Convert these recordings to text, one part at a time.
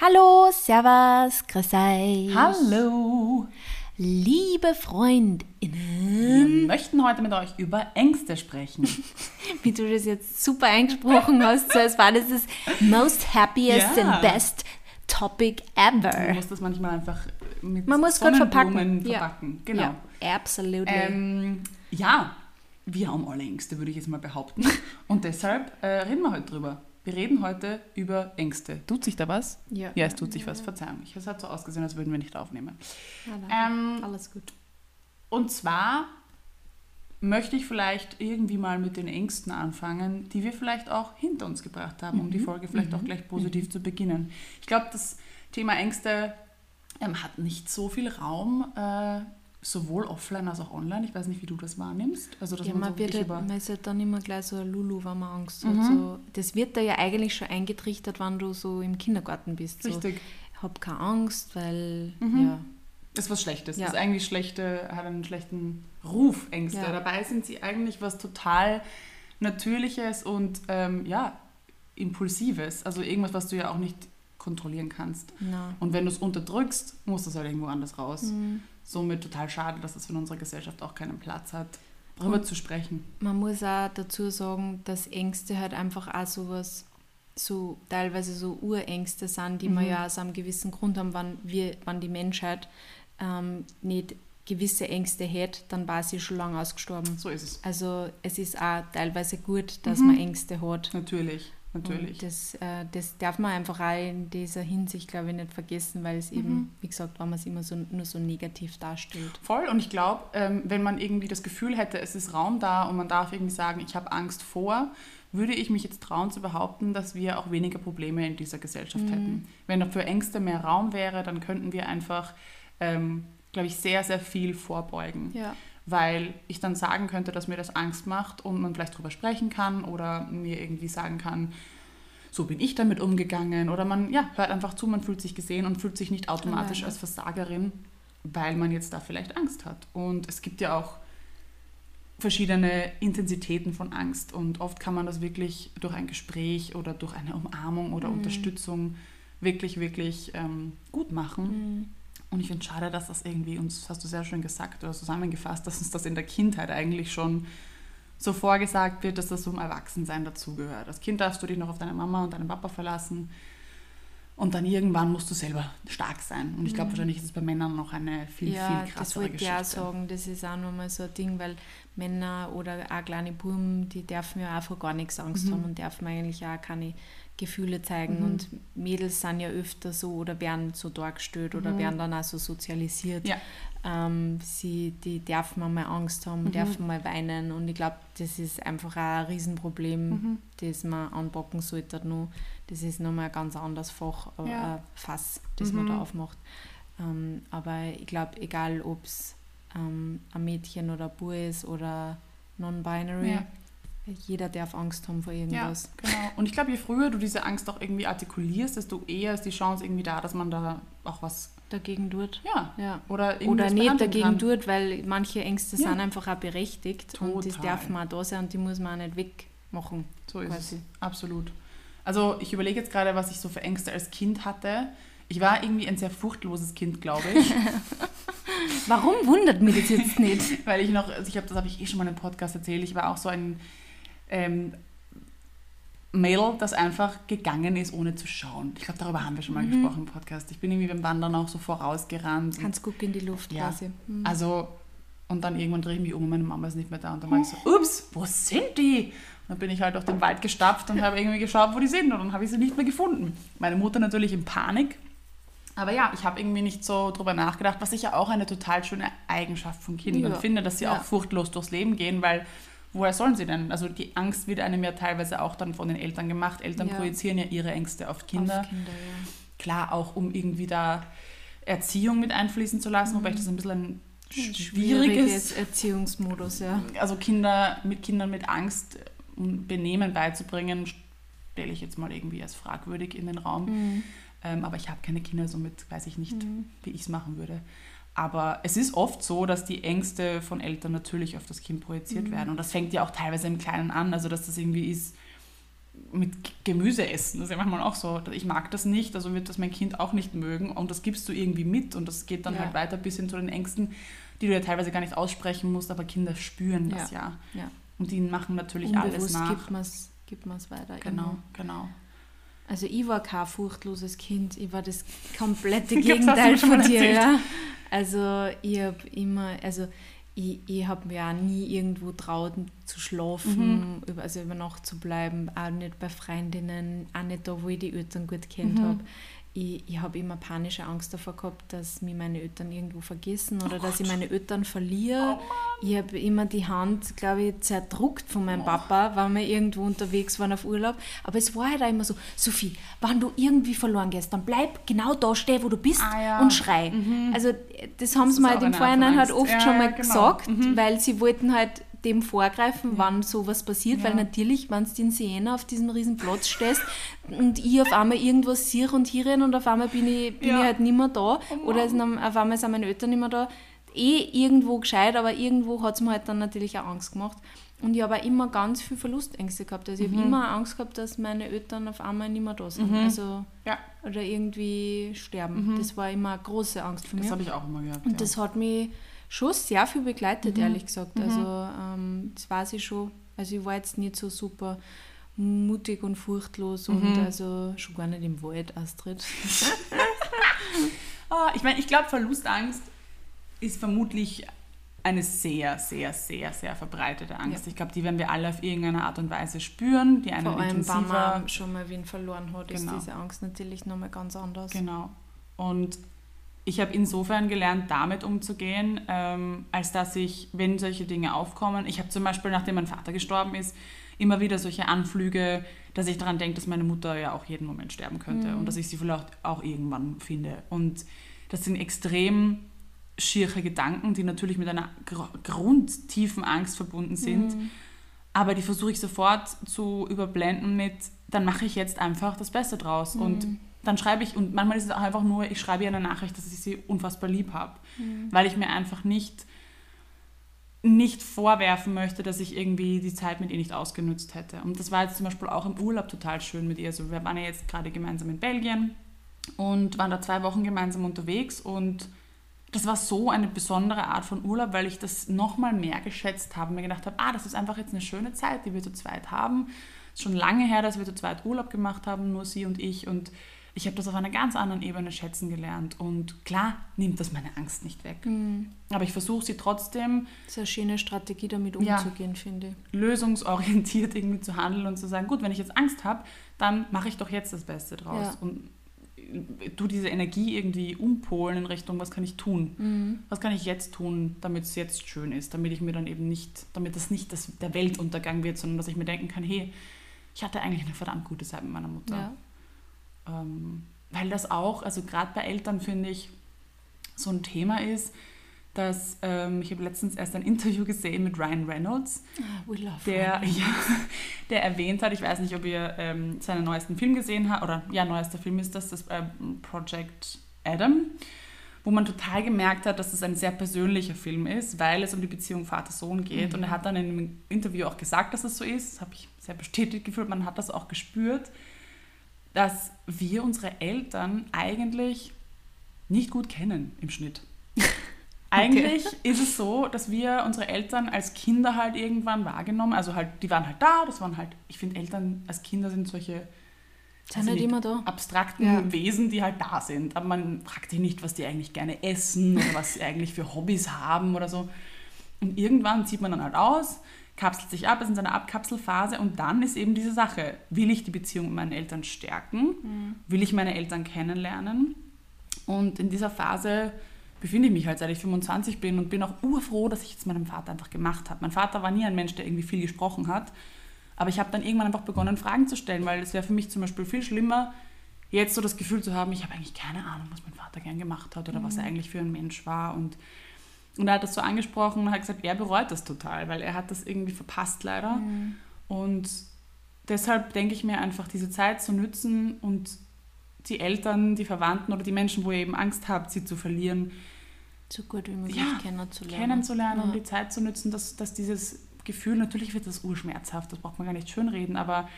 Hallo, Servus, grüß euch. Hallo! Liebe Wir Freundinnen. möchten heute mit euch über Ängste sprechen. Wie du das jetzt super eingesprochen hast, so als war das das most happiest Ja. and best topic Man ever. muss das manchmal einfach mit Man muss gut verpacken. Sonnenblumen Ja. verpacken. Genau. Ja, absolutely. Ähm, ja, wir haben alle Ängste, würde ich jetzt mal behaupten. Und deshalb äh, reden wir heute drüber. Wir reden heute über Ängste. Tut sich da was? Ja. Ja, es tut sich was. Verzeihung. Es hat so ausgesehen, als würden wir nicht aufnehmen. Ja, Ähm, Alles gut. Und zwar möchte ich vielleicht irgendwie mal mit den Ängsten anfangen, die wir vielleicht auch hinter uns gebracht haben, um die Folge vielleicht auch gleich positiv zu beginnen. Ich glaube, das Thema Ängste ähm, hat nicht so viel Raum, äh, sowohl offline als auch online. Ich weiß nicht, wie du das wahrnimmst. Also, dass Ja, man so wird halt, über... man ist halt dann immer gleich so ein Lulu, wenn man Angst hat. Mhm. So, das wird da ja eigentlich schon eingetrichtert, wenn du so im Kindergarten bist. So, Richtig. hab keine Angst, weil, Mhm. ja, Das ist was Schlechtes. Ja. Das ist eigentlich schlechte, hat einen schlechten Ruf, Ängste. Ja. Dabei sind sie eigentlich was total Natürliches und ähm, ja, Impulsives. Also irgendwas, was du ja auch nicht kontrollieren kannst. na. Und wenn du es unterdrückst, muss das halt irgendwo anders raus. Mhm. Somit total schade, dass es in unserer Gesellschaft auch keinen Platz hat, darüber Und- zu sprechen. Man muss auch dazu sagen, dass Ängste halt einfach auch sowas, so teilweise so Urängste sind, die Mhm. ja aus einem gewissen Grund haben, wenn, wir, wenn die Menschheit ähm, nicht gewisse Ängste hätte, dann war sie schon lange ausgestorben. So ist es. Also es ist auch teilweise gut, dass Mhm. man Ängste hat. Natürlich, natürlich. Und das, äh, das darf man einfach auch in dieser Hinsicht, glaube ich, nicht vergessen, weil es eben, Mhm. wie gesagt, wenn man es immer so, nur so negativ darstellt. Voll und ich glaube, ähm, wenn man irgendwie das Gefühl hätte, es ist Raum da und man darf irgendwie sagen, ich habe Angst vor, würde ich mich jetzt trauen zu behaupten, dass wir auch weniger Probleme in dieser Gesellschaft Mhm. hätten. Wenn für Ängste mehr Raum wäre, dann könnten wir einfach, ähm, glaube ich, sehr, sehr viel vorbeugen. Ja. Weil ich dann sagen könnte, dass mir das Angst macht und man vielleicht drüber sprechen kann oder mir irgendwie sagen kann, so bin ich damit umgegangen. Oder man ja, hört einfach zu, man fühlt sich gesehen und fühlt sich nicht automatisch als Versagerin, weil man jetzt da vielleicht Angst hat. Und es gibt ja auch verschiedene Intensitäten von Angst. Und oft kann man das wirklich durch ein Gespräch oder durch eine Umarmung oder Mhm. Unterstützung wirklich, wirklich ähm, gut machen. Mhm. Und ich finde es schade, dass das irgendwie uns, das hast du sehr schön gesagt oder zusammengefasst, dass uns das in der Kindheit eigentlich schon so vorgesagt wird, dass das zum Erwachsensein dazugehört. Als Kind darfst du dich noch auf deine Mama und deinen Papa verlassen und dann irgendwann musst du selber stark sein. Und ich glaube, Mhm. wahrscheinlich ist es bei Männern noch eine viel, ja, viel das krassere wollte ich auch Geschichte. sagen. Das ist auch nochmal so ein Ding, weil Männer oder auch kleine Buben, die dürfen ja auch vor gar nichts Angst Mhm. haben und dürfen eigentlich auch keine Gefühle zeigen. Mhm. Und Mädels sind ja öfter so oder werden so dargestellt oder Mhm. werden dann auch so sozialisiert. Ja. Ähm, sie, die dürfen mal Angst haben, Mhm. dürfen mal weinen. Und ich glaube, das ist einfach auch ein Riesenproblem, Mhm. das man anpacken sollte. Noch. Das ist nochmal ein ganz anderes Fach, äh, Ja. ein Fass, das man Mhm. da aufmacht. Ähm, aber ich glaube, egal ob es ähm, ein Mädchen oder ein Bub ist oder non-binary, Ja. Jeder darf Angst haben vor Ja, irgendwas. genau. Und ich glaube, je früher du diese Angst auch irgendwie artikulierst, desto eher ist die Chance irgendwie da, dass man da auch was, Dagegen tut. ja, Ja. oder Oder nicht dagegen kann. tut, weil manche Ängste Ja. sind einfach auch berechtigt und das Total. darf man auch da sein und die muss man auch nicht wegmachen. So ist quasi. es. Absolut. Also ich überlege jetzt gerade, was ich so für Ängste als Kind hatte. Ich war irgendwie ein sehr furchtloses Kind, glaube ich. Warum wundert mich das jetzt nicht? Weil ich noch, also ich habe das habe ich eh schon mal im Podcast erzählt, ich war auch so ein ähm, Mädel, das einfach gegangen ist, ohne zu schauen. Ich glaube, darüber haben wir schon mal Mhm. gesprochen im Podcast. Ich bin irgendwie beim Wandern auch so vorausgerannt. Kannst gucken in die Luft Ja. quasi. Mhm. Also, und dann irgendwann drehe ich mich um und meine Mama ist nicht mehr da. Und dann war ich so, ups, wo sind die? Und dann bin ich halt durch den Wald gestapft und habe irgendwie geschaut, wo die sind. Und dann habe ich sie nicht mehr gefunden. Meine Mutter natürlich in Panik. Aber ja, ich habe irgendwie nicht so drüber nachgedacht, was ich ja auch eine total schöne Eigenschaft von Kindern Ja. finde, dass sie Ja. auch furchtlos durchs Leben gehen, weil woher sollen sie denn? Also die Angst wird einem ja teilweise auch dann von den Eltern gemacht. Eltern Ja. projizieren ja ihre Ängste auf Kinder. Auf Kinder ja. Klar, auch um irgendwie da Erziehung mit einfließen zu lassen, wobei ich das ein bisschen ein schwieriges, Schwieriges Erziehungsmodus, ja. also Kinder mit Kindern mit Angst und Benehmen beizubringen, stelle ich jetzt mal irgendwie als fragwürdig in den Raum. Mhm. Ähm, aber ich habe keine Kinder, somit weiß ich nicht, Mhm. wie ich es machen würde. Aber es ist oft so, dass die Ängste von Eltern natürlich auf das Kind projiziert Mhm. werden. Und das fängt ja auch teilweise im Kleinen an. Also, dass das irgendwie ist, mit Gemüse essen. Das ist ja manchmal auch so. Ich mag das nicht, also wird das mein Kind auch nicht mögen. Und das gibst du irgendwie mit und das geht dann ja. halt weiter bis hin zu den Ängsten, die du ja teilweise gar nicht aussprechen musst, aber Kinder spüren das ja. ja. ja. Und die machen natürlich Unbewusst alles nach. gibt man es gibt weiter. Genau, immer. genau. Also ich war kein furchtloses Kind, ich war das komplette Gegenteil von dir. Ja. Also ich habe immer, also ich, ich habe mir auch nie irgendwo traut zu schlafen, mhm. also über Nacht zu bleiben, auch nicht bei Freundinnen, auch nicht da, wo ich die Eltern gut kennt mhm. habe ich, ich habe immer panische Angst davor gehabt, dass mich meine Eltern irgendwo vergessen oder oh dass Gott. ich meine Eltern verliere. Oh ich habe immer die Hand, glaube ich, zerdruckt von meinem oh. Papa, wenn wir irgendwo unterwegs waren auf Urlaub. Aber es war halt auch immer so, Sophie, wenn du irgendwie verloren gehst, dann bleib genau da stehen, wo du bist ah, ja. und schrei. Mhm. Also das haben das sie mir halt im Vorhinein halt oft ja, schon mal genau. gesagt, mhm. weil sie wollten halt dem vorgreifen, ja. wann sowas passiert, ja. weil natürlich, wenn du in Siena auf diesem riesen Platz stehst und ich auf einmal irgendwas sehe und hier renne und auf einmal bin ich, bin ja. ich halt nicht mehr da oh oder auf einmal sind meine Eltern nicht mehr da, eh irgendwo gescheit, aber irgendwo hat es mir halt dann natürlich auch Angst gemacht. Und ich habe auch immer ganz viel Verlustängste gehabt. Also ich mhm. habe immer Angst gehabt, dass meine Eltern auf einmal nicht mehr da sind. Mhm. Also, ja. Oder irgendwie sterben. Mhm. Das war immer eine große Angst für mich. Das habe ich auch immer gehabt. Und das hat mich schon sehr viel begleitet, mhm. ehrlich gesagt. Mhm. Also ähm, das weiß ich schon. Also ich war jetzt nicht so super mutig und furchtlos und mhm. also schon gar nicht im Wald, Astrid. oh, ich meine, ich glaube, Verlustangst ist vermutlich eine sehr, sehr, sehr, sehr verbreitete Angst. Ja. Ich glaube, die werden wir alle auf irgendeine Art und Weise spüren. Die einen Vor allem, intensiver. wenn man schon mal wen verloren hat, genau. ist diese Angst natürlich nochmal ganz anders. Genau. Und ich habe insofern gelernt, damit umzugehen, ähm, als dass ich, wenn solche Dinge aufkommen, ich habe zum Beispiel, nachdem mein Vater gestorben ist, immer wieder solche Anflüge, dass ich daran denke, dass meine Mutter ja auch jeden Moment sterben könnte mhm. und dass ich sie vielleicht auch irgendwann finde. Und das sind extrem schiere Gedanken, die natürlich mit einer gr grundtiefen Angst verbunden sind. Mhm. Aber die versuche ich sofort zu überblenden mit, dann mache ich jetzt einfach das Beste draus. Mhm. Und dann schreibe ich, und manchmal ist es auch einfach nur, ich schreibe ihr eine Nachricht, dass ich sie unfassbar lieb habe. Mhm. Weil ich mir einfach nicht, nicht vorwerfen möchte, dass ich irgendwie die Zeit mit ihr nicht ausgenutzt hätte. Und das war jetzt zum Beispiel auch im Urlaub total schön mit ihr. Also wir waren ja jetzt gerade gemeinsam in Belgien und waren da zwei Wochen gemeinsam unterwegs und das war so eine besondere Art von Urlaub, weil ich das nochmal mehr geschätzt habe. Mir gedacht habe, ah, das ist einfach jetzt eine schöne Zeit, die wir zu zweit haben. Es ist schon lange her, dass wir zu zweit Urlaub gemacht haben, nur sie und ich. Und ich habe das auf einer ganz anderen Ebene schätzen gelernt. Und klar nimmt das meine Angst nicht weg. Mhm. Aber ich versuche sie trotzdem. Das ist eine schöne Strategie, damit umzugehen, ja, finde ich. Lösungsorientiert irgendwie zu handeln und zu sagen, gut, wenn ich jetzt Angst habe, dann mache ich doch jetzt das Beste draus. Ja. Und du diese Energie irgendwie umpolen in Richtung, was kann ich tun? Mhm. Was kann ich jetzt tun, damit es jetzt schön ist, damit ich mir dann eben nicht, damit das nicht das, der Weltuntergang wird, sondern dass ich mir denken kann, hey, ich hatte eigentlich eine verdammt gute Zeit mit meiner Mutter. Ja. Ähm, weil das auch, also gerade bei Eltern finde ich, so ein Thema ist, dass ähm, ich habe letztens erst ein Interview gesehen mit Ryan Reynolds, der, ja, der erwähnt hat, ich weiß nicht, ob ihr ähm, seinen neuesten Film gesehen habt, oder ja, neuester Film ist das, das äh, Project Adam, wo man total gemerkt hat, dass es ein sehr persönlicher Film ist, weil es um die Beziehung Vater-Sohn geht. Mhm. Und er hat dann in einem Interview auch gesagt, dass es so ist. Das habe ich sehr bestätigt gefühlt, man hat das auch gespürt dass wir unsere Eltern eigentlich nicht gut kennen im Schnitt. Eigentlich okay. ist es so, dass wir unsere Eltern als Kinder halt irgendwann wahrgenommen, also halt, die waren halt da, das waren halt, ich finde Eltern als Kinder sind solche sind nicht immer da. abstrakten ja. Wesen, die halt da sind. Aber man fragt sich nicht, was die eigentlich gerne essen oder was sie eigentlich für Hobbys haben oder so. Und irgendwann zieht man dann halt aus, kapselt sich ab, ist in seiner Abkapselphase und dann ist eben diese Sache, will ich die Beziehung mit meinen Eltern stärken? Mhm. Will ich meine Eltern kennenlernen? Und in dieser Phase befinde ich mich halt, seit ich 25 bin und bin auch urfroh, dass ich jetzt meinem Vater einfach gemacht habe. Mein Vater war nie ein Mensch, der irgendwie viel gesprochen hat, aber ich habe dann irgendwann einfach begonnen, Fragen zu stellen, weil es wäre für mich zum Beispiel viel schlimmer, jetzt so das Gefühl zu haben, ich habe eigentlich keine Ahnung, was mein Vater gern gemacht hat oder mhm. was er eigentlich für ein Mensch war und und er hat das so angesprochen und hat gesagt, er bereut das total, weil er hat das irgendwie verpasst leider. Mhm. Und deshalb denke ich mir einfach, diese Zeit zu nützen und die Eltern, die Verwandten oder die Menschen, wo ihr eben Angst habt, sie zu verlieren, so gut wie möglich ja, kennenzulernen. Kennenzulernen ja. und die Zeit zu nutzen, dass, dass dieses Gefühl, natürlich wird das urschmerzhaft, das braucht man gar nicht schönreden, aber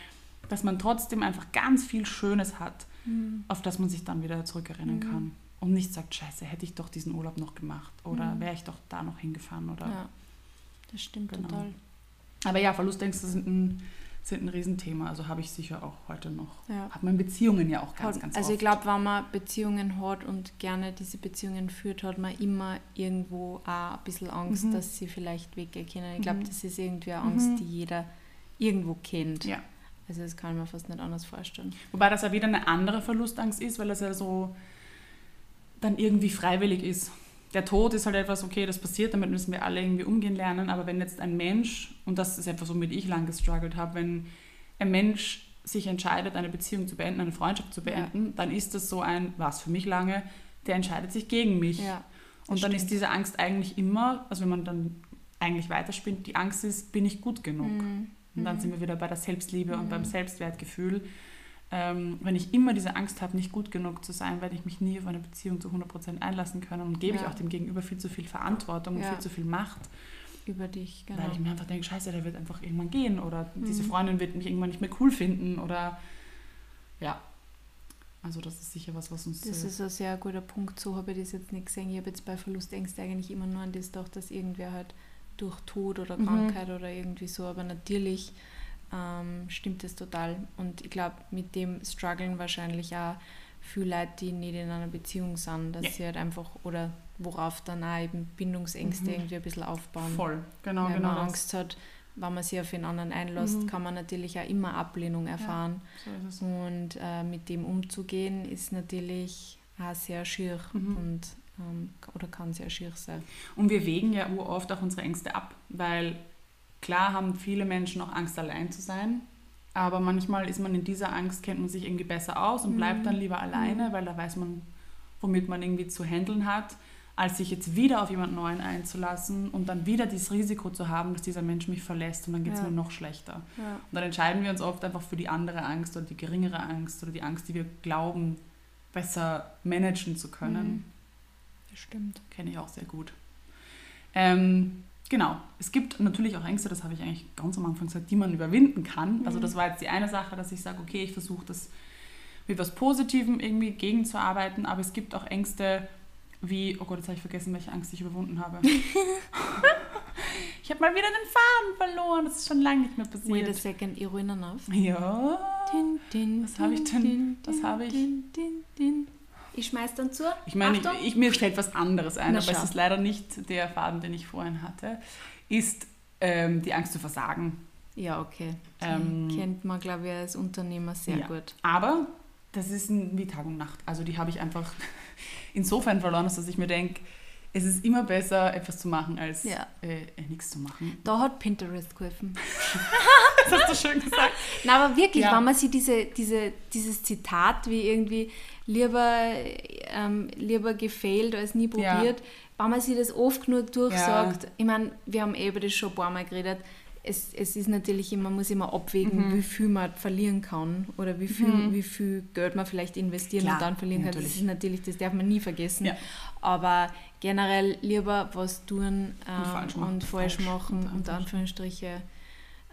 dass man trotzdem einfach ganz viel Schönes hat, mhm. auf das man sich dann wieder zurückerinnern mhm. kann. Und nicht sagt, scheiße, hätte ich doch diesen Urlaub noch gemacht oder mhm. wäre ich doch da noch hingefahren. Oder ja, das stimmt genau. total. Aber ja, Verlustängste sind ein sind ein Riesenthema. Also habe ich sicher auch heute noch. Ja. Hat man Beziehungen ja auch ganz, ganz Also oft. ich glaube, wenn man Beziehungen hat und gerne diese Beziehungen führt, hat man immer irgendwo auch ein bisschen Angst, mhm. dass sie vielleicht weggehen können. Ich glaube, mhm. das ist irgendwie eine Angst, mhm. die jeder irgendwo kennt. Ja. Also das kann man fast nicht anders vorstellen. Wobei das ja wieder eine andere Verlustangst ist, weil das ja so dann irgendwie freiwillig ist der Tod ist halt etwas, okay, das passiert, damit müssen wir alle irgendwie umgehen lernen. Aber wenn jetzt ein Mensch, und das ist etwas, womit ich lange gestruggelt habe, wenn ein Mensch sich entscheidet, eine Beziehung zu beenden, eine Freundschaft zu beenden, ja. dann ist das so ein, was für mich lange, der entscheidet sich gegen mich. Ja, und dann stimmt. ist diese Angst eigentlich immer, also wenn man dann eigentlich weiterspinnt, die Angst ist, bin ich gut genug? Mhm. Und dann mhm. sind wir wieder bei der Selbstliebe mhm. und beim Selbstwertgefühl ähm, wenn ich immer diese Angst habe, nicht gut genug zu sein, werde ich mich nie auf eine Beziehung zu 100% einlassen können und gebe ja. ich auch dem Gegenüber viel zu viel Verantwortung und viel zu viel Macht. Über dich, genau. Weil ich mir einfach denke, scheiße, der wird einfach irgendwann gehen oder mhm. diese Freundin wird mich irgendwann nicht mehr cool finden oder ja. Also das ist sicher was, was uns... Das ist ein sehr guter Punkt, so habe ich das jetzt nicht gesehen. Ich habe jetzt bei Verlustängste eigentlich immer nur an das gedacht, dass irgendwer halt durch Tod oder mhm. Krankheit mhm. oder irgendwie so, aber natürlich ähm, stimmt es total. Und ich glaube, mit dem strugglen wahrscheinlich auch viele Leute, die nicht in einer Beziehung sind, dass ja. sie halt einfach, oder worauf dann auch eben Bindungsängste mhm. irgendwie ein bisschen aufbauen. Voll, genau, Weil genau. man Angst hat, wenn man sich auf einen anderen einlässt, mhm. kann man natürlich auch immer Ablehnung erfahren. Ja, so und äh, mit dem umzugehen ist natürlich auch sehr schier mhm. und ähm, oder kann sehr schier sein. Und wir wägen ja oft auch unsere Ängste ab, weil Klar haben viele Menschen auch Angst, allein zu sein. Aber manchmal ist man in dieser Angst, kennt man sich irgendwie besser aus und bleibt mhm. dann lieber alleine, mhm. weil da weiß man, womit man irgendwie zu handeln hat, als sich jetzt wieder auf jemand Neuen einzulassen und dann wieder dieses Risiko zu haben, dass dieser Mensch mich verlässt und dann geht es ja. mir noch schlechter. Ja. Und dann entscheiden wir uns oft einfach für die andere Angst oder die geringere Angst oder die Angst, die wir glauben, besser managen zu können. Mhm. Das stimmt. Kenne ich auch sehr gut. Ähm, Genau. Es gibt natürlich auch Ängste, das habe ich eigentlich ganz am Anfang gesagt, die man überwinden kann. Also mhm. Also das war jetzt die eine Sache, dass ich sage, okay, ich versuche das mit was Positivem irgendwie gegenzuarbeiten, aber es gibt auch Ängste wie, oh Gott, jetzt habe ich vergessen, welche Angst ich überwunden habe. ich habe mal wieder den Faden verloren, das ist schon lange nicht mehr passiert. Wait a second, ruinen auf. Ja. Din, din, was habe ich denn? Was habe ich? Ich schmeiß dann zu. Ich meine, ich, ich, mir fällt was anderes ein, Na, aber schau. es ist leider nicht der Faden, den ich vorhin hatte. Ist ähm, die Angst zu versagen. Ja, okay. Die ähm, kennt man, glaube ich, als Unternehmer sehr ja. gut. Aber das ist wie Tag und Nacht. Also die habe ich einfach insofern verloren, dass ich mir denke, es ist immer besser, etwas zu machen, als ja. äh nichts zu machen. Da hat Pinterest geholfen. das hast du schön gesagt. Na, aber wirklich, ja. wenn man sich diese, diese, dieses Zitat wie irgendwie lieber, ähm, lieber gefailt als nie probiert, ja. wenn man sich das oft genug durchsagt, ich meine, wir haben eh über das schon ein paar Mal geredet, es, es ist natürlich immer, man muss immer abwägen, mhm. wie viel man verlieren kann oder wie viel, mhm. wie viel Geld man vielleicht investieren Klar, und dann verlieren kann. Das ist natürlich, das darf man nie vergessen. Ja. Aber generell lieber was tun ähm, und falsch machen, und falsch machen falsch, unter Anführungsstriche.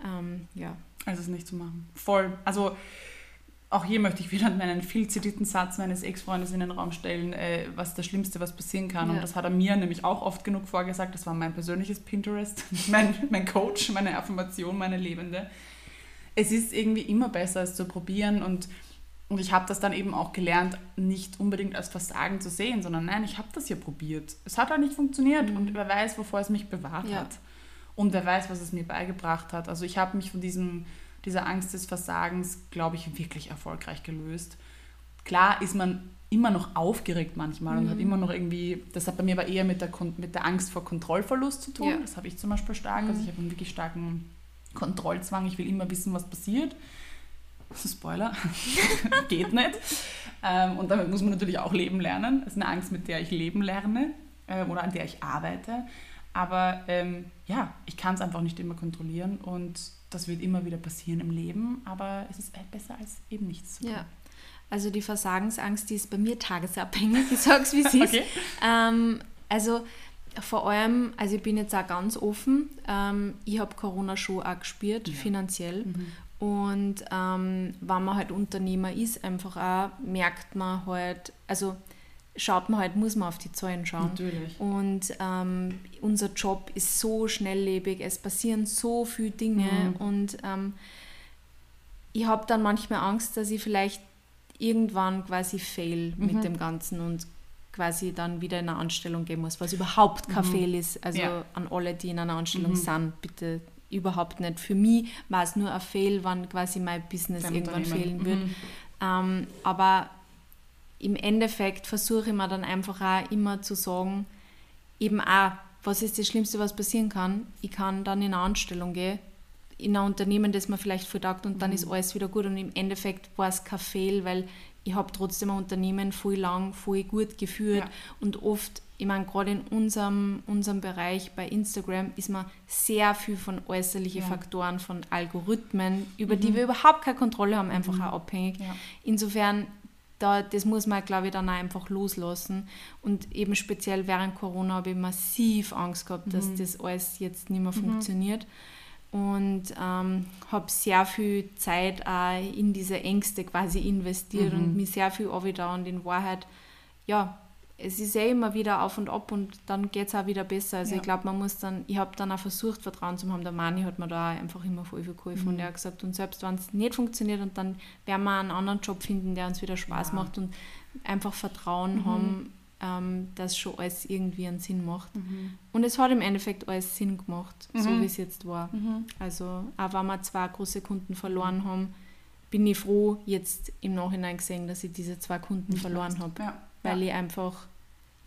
Ähm, ja. Also es nicht zu machen. Voll. Also auch hier möchte ich wieder meinen viel zitierten Satz meines Ex-Freundes in den Raum stellen, äh, was das Schlimmste, was passieren kann. Ja. Und das hat er mir nämlich auch oft genug vorgesagt. Das war mein persönliches Pinterest, mein, mein Coach, meine Affirmation, meine Lebende. Es ist irgendwie immer besser, es zu probieren und und ich habe das dann eben auch gelernt, nicht unbedingt als Versagen zu sehen, sondern nein, ich habe das hier probiert. Es hat halt nicht funktioniert mhm. und wer weiß, wovor es mich bewahrt ja. hat. Und wer weiß, was es mir beigebracht hat. Also ich habe mich von diesem, dieser Angst des Versagens, glaube ich, wirklich erfolgreich gelöst. Klar ist man immer noch aufgeregt manchmal mhm. und hat mhm. immer noch irgendwie, das hat bei mir aber eher mit der, mit der Angst vor Kontrollverlust zu tun. Ja. Das habe ich zum Beispiel stark. Mhm. Also ich habe einen wirklich starken Kontrollzwang. Ich will immer wissen, was passiert. Spoiler, geht nicht. Ähm, und damit muss man natürlich auch leben lernen. Das ist eine Angst, mit der ich leben lerne äh, oder an der ich arbeite. Aber ähm, ja, ich kann es einfach nicht immer kontrollieren und das wird immer wieder passieren im Leben, aber es ist halt besser als eben nichts zu tun. Ja. Also die Versagensangst, die ist bei mir tagesabhängig, ich sage es wie es okay. ist. Ähm, also vor allem, also ich bin jetzt auch ganz offen, ähm, ich habe Corona schon auch gespürt, ja. finanziell. Mhm. Und ähm, wenn man halt Unternehmer ist, einfach auch, merkt man halt, also schaut man halt, muss man auf die Zahlen schauen. Natürlich. Und ähm, unser Job ist so schnelllebig, es passieren so viele Dinge Mhm. und ähm, ich habe dann manchmal Angst, dass ich vielleicht irgendwann quasi fail Mhm. mit dem Ganzen und quasi dann wieder in eine Anstellung gehen muss, was überhaupt kein Fail ist. Also Mhm. Ja. an alle, die in einer Anstellung Mhm. sind, bitte überhaupt nicht. Für mich war es nur ein Fail, wann quasi mein Business Dein irgendwann fehlen wird. Mhm. Ähm, aber im Endeffekt versuche ich mir dann einfach auch immer zu sagen, eben auch, was ist das Schlimmste, was passieren kann? Ich kann dann in eine Anstellung gehen, in ein Unternehmen, das mir vielleicht verdagt und dann Mhm. ist alles wieder gut und im Endeffekt war es kein Fail, weil ich habe trotzdem ein Unternehmen voll lang, voll gut geführt Ja. und oft, ich meine, gerade in unserem, unserem Bereich bei Instagram ist man sehr viel von äußerlichen Ja. Mhm. Faktoren, von Algorithmen, über die wir überhaupt keine Kontrolle haben, einfach auch abhängig. Ja. Insofern, da, das muss man, glaube ich, dann auch einfach loslassen. Und eben speziell während Corona habe ich massiv Angst gehabt, dass das alles jetzt nicht mehr funktioniert. Und ähm, habe sehr viel Zeit auch in diese Ängste quasi investiert und mir sehr viel da und in Wahrheit, ja, es ist ja immer wieder auf und ab und dann geht es auch wieder besser. Also Ja. ich glaube, man muss dann, ich habe dann auch versucht, Vertrauen zu haben. Der Mani hat mir da einfach immer voll viel geholfen Mhm. und er hat gesagt, und selbst wenn es nicht funktioniert und dann werden wir einen anderen Job finden, der uns wieder Spaß Ja. macht und einfach Vertrauen Mhm. haben, ähm, dass schon alles irgendwie einen Sinn macht. Mhm. Und es hat im Endeffekt alles Sinn gemacht, so Mhm. wie es jetzt war. Mhm. Also auch wenn wir zwei große Kunden verloren haben, bin ich froh, jetzt im Nachhinein gesehen, dass ich diese zwei Kunden Nicht verloren habe, Ja. Weil ja. ich einfach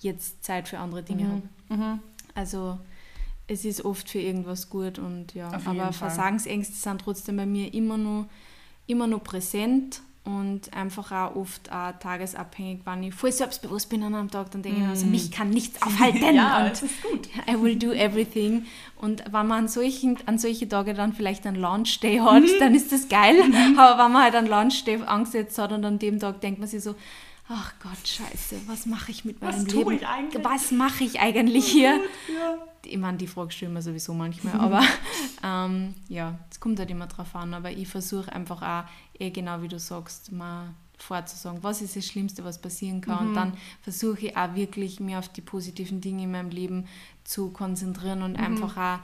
jetzt Zeit für andere Dinge habe. Mhm. Mhm. Also es ist oft für irgendwas gut und ja, aber. Versagensängste sind trotzdem bei mir immer noch, immer noch präsent und einfach auch oft auch tagesabhängig, wenn ich voll selbstbewusst bin an einem Tag, dann denke ich mir, also, Mm. mich kann nichts aufhalten Ja, und das ist gut. I will do everything. Und wenn man an solchen, an solche Tage dann vielleicht einen Launch Day hat, Mhm. dann ist das geil. Aber wenn man halt einen Launch Day angesetzt hat und an dem Tag denkt man sich so, ach Gott, scheiße, was mache ich mit Was meinem tue Leben? ich eigentlich? Was mache ich eigentlich hier? Ja. Ich meine, die Frage stellen wir sowieso manchmal, aber ähm, ja, es kommt halt immer drauf an. Aber ich versuche einfach auch, eh genau wie du sagst, mal vorzusagen, was ist das Schlimmste, was passieren kann. Und dann versuche ich auch wirklich, mir auf die positiven Dinge in meinem Leben zu konzentrieren und einfach auch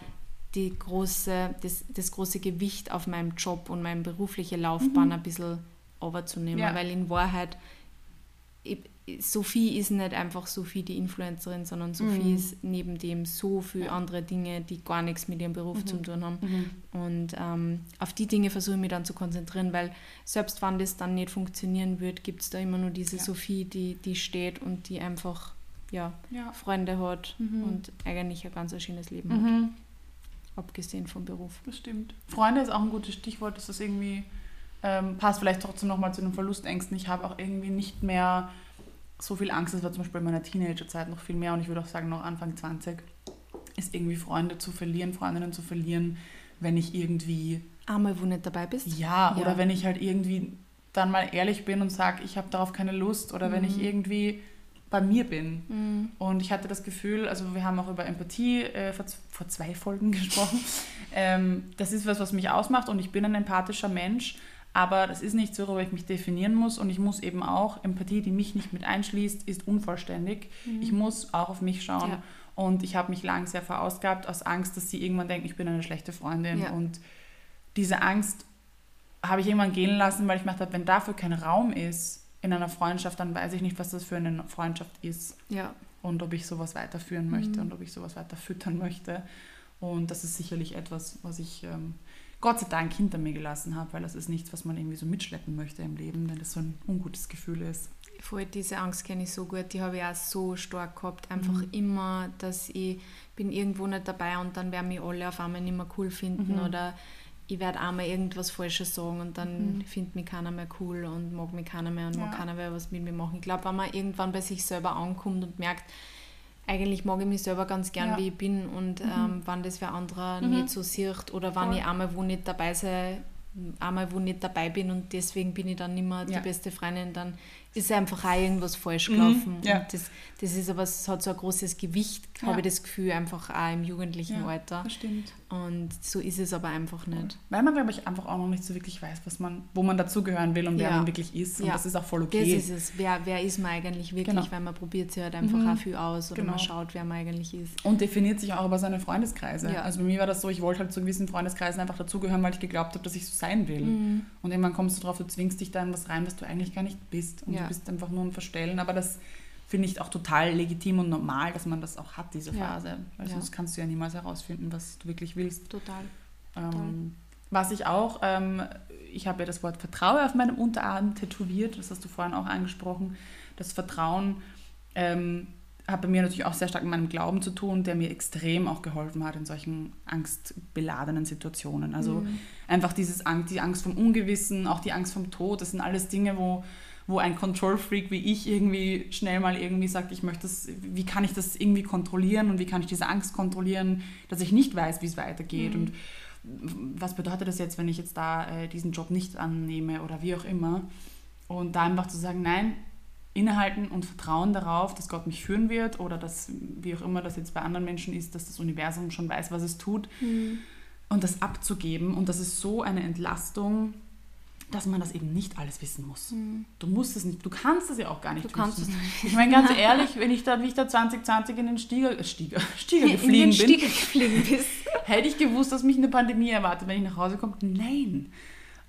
die große, das, das große Gewicht auf meinem Job und meine berufliche Laufbahn ein bisschen overzunehmen. Ja. Weil in Wahrheit Sophie ist nicht einfach Sophie die Influencerin, sondern Sophie Mhm. ist neben dem so viele andere Dinge, die gar nichts mit ihrem Beruf Mhm. zu tun haben. Mhm. Und ähm, auf die Dinge versuche ich mich dann zu konzentrieren, weil selbst wenn das dann nicht funktionieren wird, gibt es da immer nur diese Ja. Sophie, die, die steht und die einfach ja, Ja. Freunde hat Mhm. und eigentlich ein ganz schönes Leben hat, Mhm. abgesehen vom Beruf. Das stimmt. Freunde ist auch ein gutes Stichwort. Das ist irgendwie, ähm, passt vielleicht trotzdem nochmal zu den Verlustängsten. Ich habe auch irgendwie nicht mehr so viel Angst. Das war zum Beispiel in meiner Teenagerzeit noch viel mehr und ich würde auch sagen noch Anfang 20 ist irgendwie Freunde zu verlieren, Freundinnen zu verlieren, wenn ich irgendwie, Einmal, wo nicht dabei bist. ja, Ja. oder wenn ich halt irgendwie dann mal ehrlich bin und sage, ich habe darauf keine Lust oder wenn ich Mhm. irgendwie bei mir bin. Mhm. Und ich hatte das Gefühl, also wir haben auch über Empathie äh, vor, vor zwei Folgen gesprochen. Ähm, das ist was, was mich ausmacht und ich bin ein empathischer Mensch, aber das ist nicht so, worüber ich mich definieren muss und ich muss eben auch, Empathie, die mich nicht mit einschließt, ist unvollständig. Ich muss auch auf mich schauen. Ja. Und ich habe mich lang sehr verausgabt aus Angst, dass sie irgendwann denken, ich bin eine schlechte Freundin. Ja. Und diese Angst habe ich irgendwann gehen lassen, weil ich mir gedacht habe, wenn dafür kein Raum ist in einer Freundschaft, dann weiß ich nicht, was das für eine Freundschaft ist Ja. und ob ich sowas weiterführen möchte Mhm. und ob ich sowas weiter füttern möchte. Und das ist sicherlich etwas, was ich ähm, Gott sei Dank hinter mir gelassen habe, weil das ist nichts, was man irgendwie so mitschleppen möchte im Leben, denn das so ein ungutes Gefühl ist. Voll, diese Angst kenne ich so gut, die habe ich auch so stark gehabt. Einfach Mhm. immer, dass ich bin irgendwo nicht dabei und dann werden mich alle auf einmal nicht mehr cool finden Mhm. oder ich werde einmal irgendwas Falsches sagen und dann Mhm. findet mich keiner mehr cool und mag mich keiner mehr und mag Ja. keiner mehr was mit mir machen. Ich glaube, wenn man irgendwann bei sich selber ankommt und merkt, eigentlich mag ich mich selber ganz gern, Ja. wie ich bin und Mhm. ähm, wenn das wer anderer Mhm. nicht so sieht oder wenn Voll. ich einmal wo nicht dabei sei, einmal wo nicht dabei bin und deswegen bin ich dann nicht mehr Ja. die beste Freundin, dann ist einfach auch irgendwas falsch gelaufen. Mhm, ja. Und das, das ist aber, es hat so ein großes Gewicht, Ja. habe ich das Gefühl, einfach auch im jugendlichen Ja, Alter. das stimmt. Und so ist es aber einfach nicht. Weil man, glaube ich, einfach auch noch nicht so wirklich weiß, was man, wo man dazugehören will und wer man wirklich ist. Und das ist auch voll Das okay. ist es. Wer, wer ist man eigentlich wirklich? Genau. Weil man probiert sich halt einfach Mhm. auch viel aus oder Genau. man schaut, wer man eigentlich ist. Und definiert sich auch über seine Freundeskreise. Also bei mir war das so, ich wollte halt zu gewissen Freundeskreisen einfach dazugehören, weil ich geglaubt habe, dass ich so sein will. Mhm. Und irgendwann kommst du drauf, du zwingst dich da in was rein, was du eigentlich gar nicht bist. Und Ja. du bist einfach nur ein Verstellen. Aber das finde ich auch total legitim und normal, dass man das auch hat, diese Ja. Phase. Weil Ja. sonst kannst du ja niemals herausfinden, was du wirklich willst. Total. Ähm, was ich auch, ähm, ich habe ja das Wort Vertraue auf meinem Unterarm tätowiert, das hast du vorhin auch angesprochen. Das Vertrauen ähm, hat bei mir natürlich auch sehr stark mit meinem Glauben zu tun, der mir extrem auch geholfen hat in solchen angstbeladenen Situationen. Also Mhm. einfach dieses Angst, die Angst vom Ungewissen, auch die Angst vom Tod, das sind alles Dinge, wo, wo ein Control-Freak wie ich irgendwie schnell mal irgendwie sagt, ich möchte das, wie kann ich das irgendwie kontrollieren und wie kann ich diese Angst kontrollieren, dass ich nicht weiß, wie es weitergeht Mhm. und was bedeutet das jetzt, wenn ich jetzt da äh, diesen Job nicht annehme oder wie auch immer. Und da einfach zu sagen, nein, innehalten und vertrauen darauf, dass Gott mich führen wird oder dass, wie auch immer das jetzt bei anderen Menschen ist, dass das Universum schon weiß, was es tut Mhm. und das abzugeben. Und das ist so eine Entlastung, dass man das eben nicht alles wissen muss. Du musst es nicht, du kannst es ja auch gar nicht Mhm. Du kannst wissen. es nicht. Ich meine ganz ehrlich, wenn ich da, wie ich da 2020 in den Stieger, äh, Stieger, Stieger den bin, Stiegel geflogen bist. hätte ich gewusst, dass mich eine Pandemie erwartet, wenn ich nach Hause komme? Nein.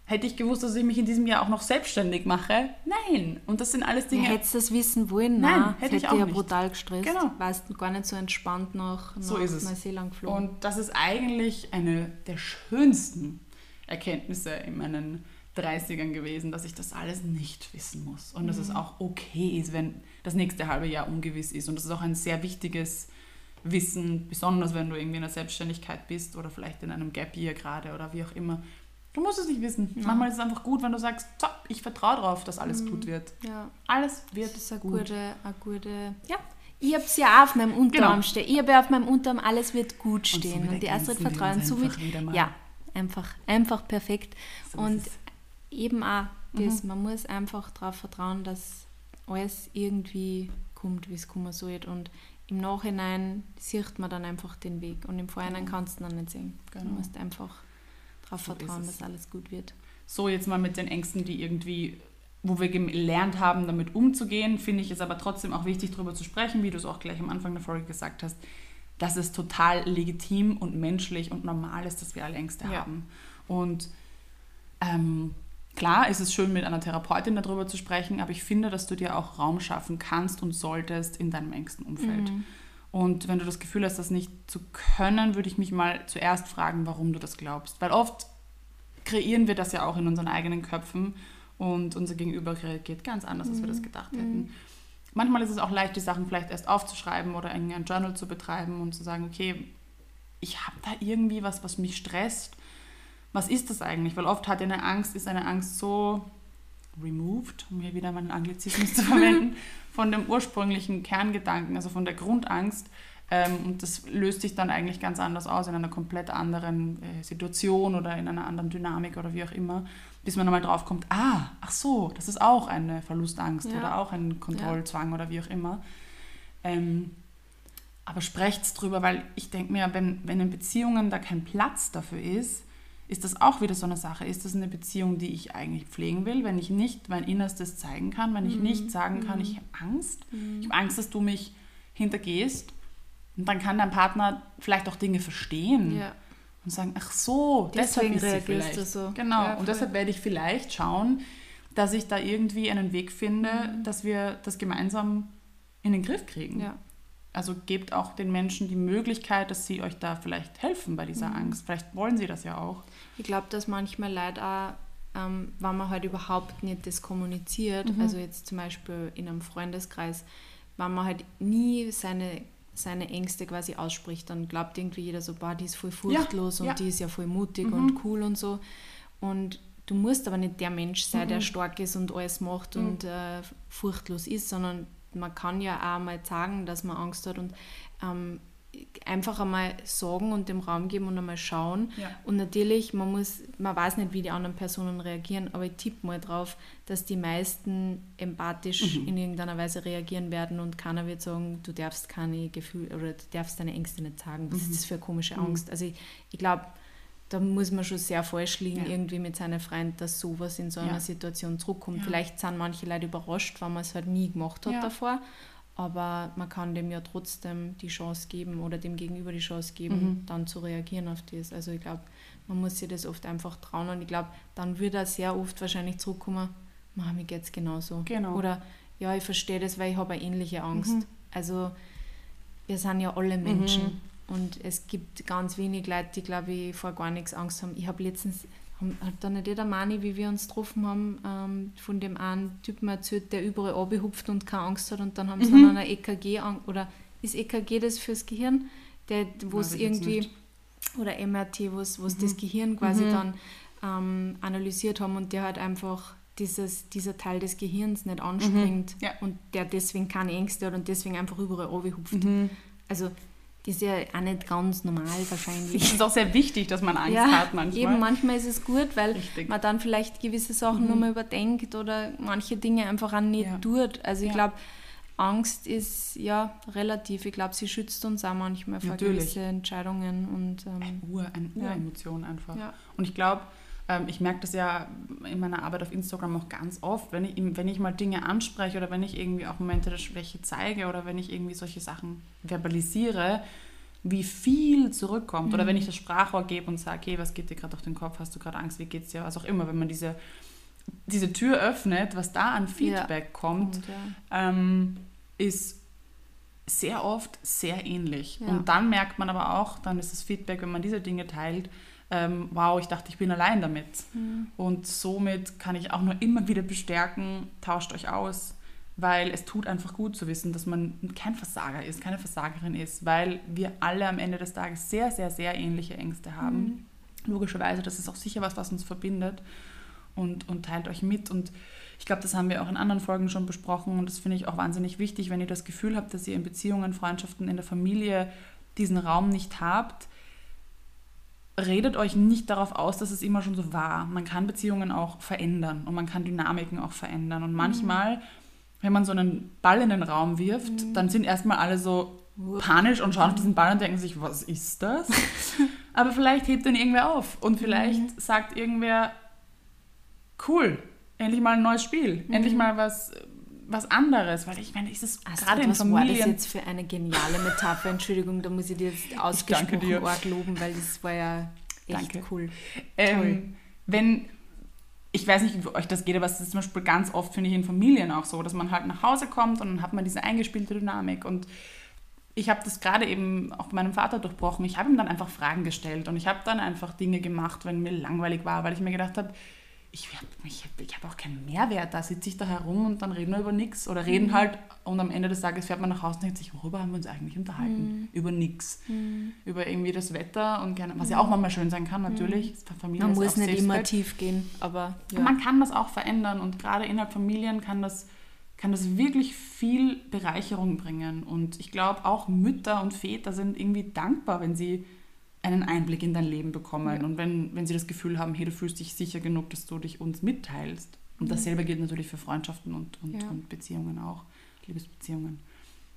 Hätte ich gewusst, dass ich mich in diesem Jahr auch noch selbstständig mache? Nein. Und das sind alles Ja, Dinge. hättest du das wissen wollen? Nein, Nein, hätte hätte ich ich auch ja nicht. brutal gestresst. Genau. Warst du gar nicht so entspannt nach, nach So ist es. Neuseeland geflogen. Und das ist eigentlich eine der schönsten Erkenntnisse in meinen 30ern gewesen, dass ich das alles nicht wissen muss. Und dass es auch okay ist, wenn das nächste halbe Jahr ungewiss ist. Und das ist auch ein sehr wichtiges Wissen, besonders wenn du irgendwie in der Selbstständigkeit bist oder vielleicht in einem Gap Year gerade oder wie auch immer. Du musst es nicht wissen. Ja. Manchmal ist es einfach gut, wenn du sagst, so, ich vertraue darauf, dass alles gut wird. ja, Alles wird das ist eine gut. gute, eine gute. Ja. Ich habe es ja auf meinem Unterarm Genau. stehen. Ich habe ja auf meinem Unterarm, alles wird gut Und so stehen. Und, die Astrid vertrauen somit. Ja, einfach, einfach perfekt. So und. Eben auch das, Mhm. man muss einfach darauf vertrauen, dass alles irgendwie kommt, wie es kommen soll. Und im Nachhinein sieht man dann einfach den Weg. Und im Vorhinein Genau. kannst du noch nicht sehen. Genau. Du musst einfach darauf So vertrauen, dass alles gut wird. so jetzt mal mit den Ängsten, die irgendwie, wo wir gelernt haben, damit umzugehen, finde ich es aber trotzdem auch wichtig, darüber zu sprechen, wie du es auch gleich am Anfang der Folge gesagt hast, dass es total legitim und menschlich und normal ist, dass wir alle Ängste Ja. haben. Und ähm, klar ist es schön, mit einer Therapeutin darüber zu sprechen, aber ich finde, dass du dir auch Raum schaffen kannst und solltest in deinem engsten Umfeld. Mhm. Und wenn du das Gefühl hast, das nicht zu können, würde ich mich mal zuerst fragen, warum du das glaubst. Weil oft kreieren wir das ja auch in unseren eigenen Köpfen und unser Gegenüber reagiert ganz anders, als wir das gedacht hätten. Manchmal ist es auch leicht, die Sachen vielleicht erst aufzuschreiben oder irgendwie ein Journal zu betreiben und zu sagen, okay, ich habe da irgendwie was, was mich stresst. Was ist das eigentlich? Weil oft hat eine Angst, ist eine Angst so removed, um hier wieder meinen Anglizismus zu verwenden, von dem ursprünglichen Kerngedanken, also von der Grundangst. Ähm, und das löst sich dann eigentlich ganz anders aus, in einer komplett anderen äh, Situation oder in einer anderen Dynamik oder wie auch immer, bis man nochmal drauf kommt, ah, ach so, das ist auch eine Verlustangst Ja. oder auch ein Kontrollzwang oder wie auch immer. Ähm, aber sprecht's drüber, weil ich denke mir, wenn, wenn in Beziehungen da kein Platz dafür ist, ist das auch wieder so eine Sache. Ist das eine Beziehung, die ich eigentlich pflegen will, wenn ich nicht mein Innerstes zeigen kann, wenn ich nicht sagen kann, ich habe Angst, ich habe Angst, dass du mich hintergehst. Und dann kann dein Partner vielleicht auch Dinge verstehen Ja. und sagen, ach so, Deswegen deshalb ist sie vielleicht. du so. Genau, Ja, und deshalb werde ich vielleicht schauen, dass ich da irgendwie einen Weg finde, Mhm. dass wir das gemeinsam in den Griff kriegen. Ja. Also gebt auch den Menschen die Möglichkeit, dass sie euch da vielleicht helfen bei Mhm. dieser Angst. Vielleicht wollen sie das ja auch. Ich glaube, dass manchmal Leute auch, ähm, wenn man halt überhaupt nicht das kommuniziert, Mhm. also jetzt zum Beispiel in einem Freundeskreis, wenn man halt nie seine, seine Ängste quasi ausspricht, dann glaubt irgendwie jeder so, boah, die ist voll furchtlos und ja. die ist ja voll mutig Mhm. und cool und so. Und du musst aber nicht der Mensch sein, der Mhm. stark ist und alles macht Mhm. und äh, furchtlos ist, sondern man kann ja auch mal sagen, dass man Angst hat und ähm, einfach einmal sagen und dem Raum geben und einmal schauen. Ja. Und natürlich, man muss, man weiß nicht, wie die anderen Personen reagieren, aber ich tippe mal drauf, dass die meisten empathisch mhm. in irgendeiner Weise reagieren werden und keiner wird sagen, du darfst keine Gefühle oder du darfst deine Ängste nicht sagen. Was mhm. ist das für eine komische mhm. Angst? Mhm. Also ich, ich glaube, da muss man schon sehr falsch liegen, ja. irgendwie mit seinen Freunden, dass sowas in so einer ja. Situation zurückkommt. Ja. Vielleicht sind manche Leute überrascht, weil man es halt nie gemacht hat davor aber man kann dem ja trotzdem die Chance geben oder dem Gegenüber die Chance geben, mhm. dann zu reagieren auf das. Also ich glaube, man muss sich das oft einfach trauen und ich glaube, dann wird er sehr oft wahrscheinlich zurückkommen, Mach, mir geht es genauso. Genau. Oder ja, ich verstehe das, weil ich habe eine ähnliche Angst. Mhm. Also wir sind ja alle Menschen mhm. Und es gibt ganz wenig Leute, die, glaube ich, vor gar nichts Angst haben. Ich habe letztens hat dann nicht der Mani, wie wir uns getroffen haben, ähm, von dem einen Typen erzählt, der überall abgehupft und keine Angst hat und dann haben sie mhm. dann ein EKG an, oder ist EKG das fürs Gehirn, wo es irgendwie oder MRT, wo es mhm. das Gehirn quasi mhm. dann ähm, analysiert haben und der hat einfach dieses, dieser Teil des Gehirns nicht anspringt mhm. ja. und der deswegen keine Ängste hat und deswegen einfach überall abgehupft. Mhm. Also ist ja auch nicht ganz normal wahrscheinlich. Es ist auch sehr wichtig, dass man Angst ja, hat manchmal. Eben, manchmal ist es gut, weil Richtig. man dann vielleicht gewisse Sachen mhm. nochmal überdenkt oder manche Dinge einfach auch nicht ja. tut. Also ich ja. glaube, Angst ist ja relativ. Ich glaube, sie schützt uns auch manchmal vor Natürlich. gewisse Entscheidungen. Und, ähm, ein Ur, eine Uremotion einfach. Und ich glaube, ich merke das ja in meiner Arbeit auf Instagram auch ganz oft, wenn ich, wenn ich mal Dinge anspreche oder wenn ich irgendwie auch Momente der Schwäche zeige oder wenn ich irgendwie solche Sachen verbalisiere, wie viel zurückkommt. Mhm. Oder wenn ich das Sprachrohr gebe und sage, hey, was geht dir gerade durch den Kopf, hast du gerade Angst, wie geht's dir, was auch immer, wenn man diese, diese Tür öffnet, was da an Feedback ja. kommt, ja. ähm, ist sehr oft sehr ähnlich. Ja. Und dann merkt man aber auch, dann ist das Feedback, wenn man diese Dinge teilt, ähm, wow, ich dachte, ich bin allein damit. Mhm. Und somit kann ich auch nur immer wieder bestärken, tauscht euch aus, weil es tut einfach gut zu wissen, dass man kein Versager ist, keine Versagerin ist, weil wir alle am Ende des Tages sehr, sehr, sehr ähnliche Ängste haben. Mhm. Logischerweise, das ist auch sicher was, was uns verbindet und, und teilt euch mit. Und ich glaube, das haben wir auch in anderen Folgen schon besprochen und das finde ich auch wahnsinnig wichtig, wenn ihr das Gefühl habt, dass ihr in Beziehungen, Freundschaften, in der Familie diesen Raum nicht habt, redet euch nicht darauf aus, dass es immer schon so war. Man kann Beziehungen auch verändern und man kann Dynamiken auch verändern. Und manchmal, mhm. wenn man so einen Ball in den Raum wirft, mhm. dann sind erstmal alle so panisch und schauen auf diesen Ball und denken sich, was ist das? Aber vielleicht hebt den irgendwer auf und vielleicht mhm. sagt irgendwer, cool, endlich mal ein neues Spiel, mhm. endlich mal was was anderes, weil ich meine, ist es gerade in Familien... Was war das jetzt für eine geniale Metapher? Entschuldigung, da muss ich dir jetzt ausgesprochen arg loben, weil das war ja echt danke. cool. Ähm, wenn, ich weiß nicht, wie euch das geht, aber es ist zum Beispiel ganz oft, finde ich, in Familien auch so, dass man halt nach Hause kommt und dann hat man diese eingespielte Dynamik und ich habe das gerade eben auch bei meinem Vater durchbrochen. Ich habe ihm dann einfach Fragen gestellt und ich habe dann einfach Dinge gemacht, wenn mir langweilig war, weil ich mir gedacht habe, ich habe ich hab, ich hab auch keinen Mehrwert. Da sitze ich da herum und dann reden wir über nichts oder reden mhm. halt und am Ende des Tages fährt man nach Hause und denkt sich, worüber haben wir uns eigentlich unterhalten? Mhm. Über nichts. Mhm. Über irgendwie das Wetter und gerne, was ja auch manchmal schön sein kann, natürlich. Mhm. Familie man muss nicht immer tief gehen, aber ja. man kann das auch verändern und gerade innerhalb Familien kann das kann das wirklich viel Bereicherung bringen. Und ich glaube, auch Mütter und Väter sind irgendwie dankbar, wenn sie einen Einblick in dein Leben bekommen. Ja. Und wenn, wenn sie das Gefühl haben, hey, du fühlst dich sicher genug, dass du dich uns mitteilst. Und mhm. dasselbe gilt natürlich für Freundschaften und, und, ja. und Beziehungen auch, Liebesbeziehungen.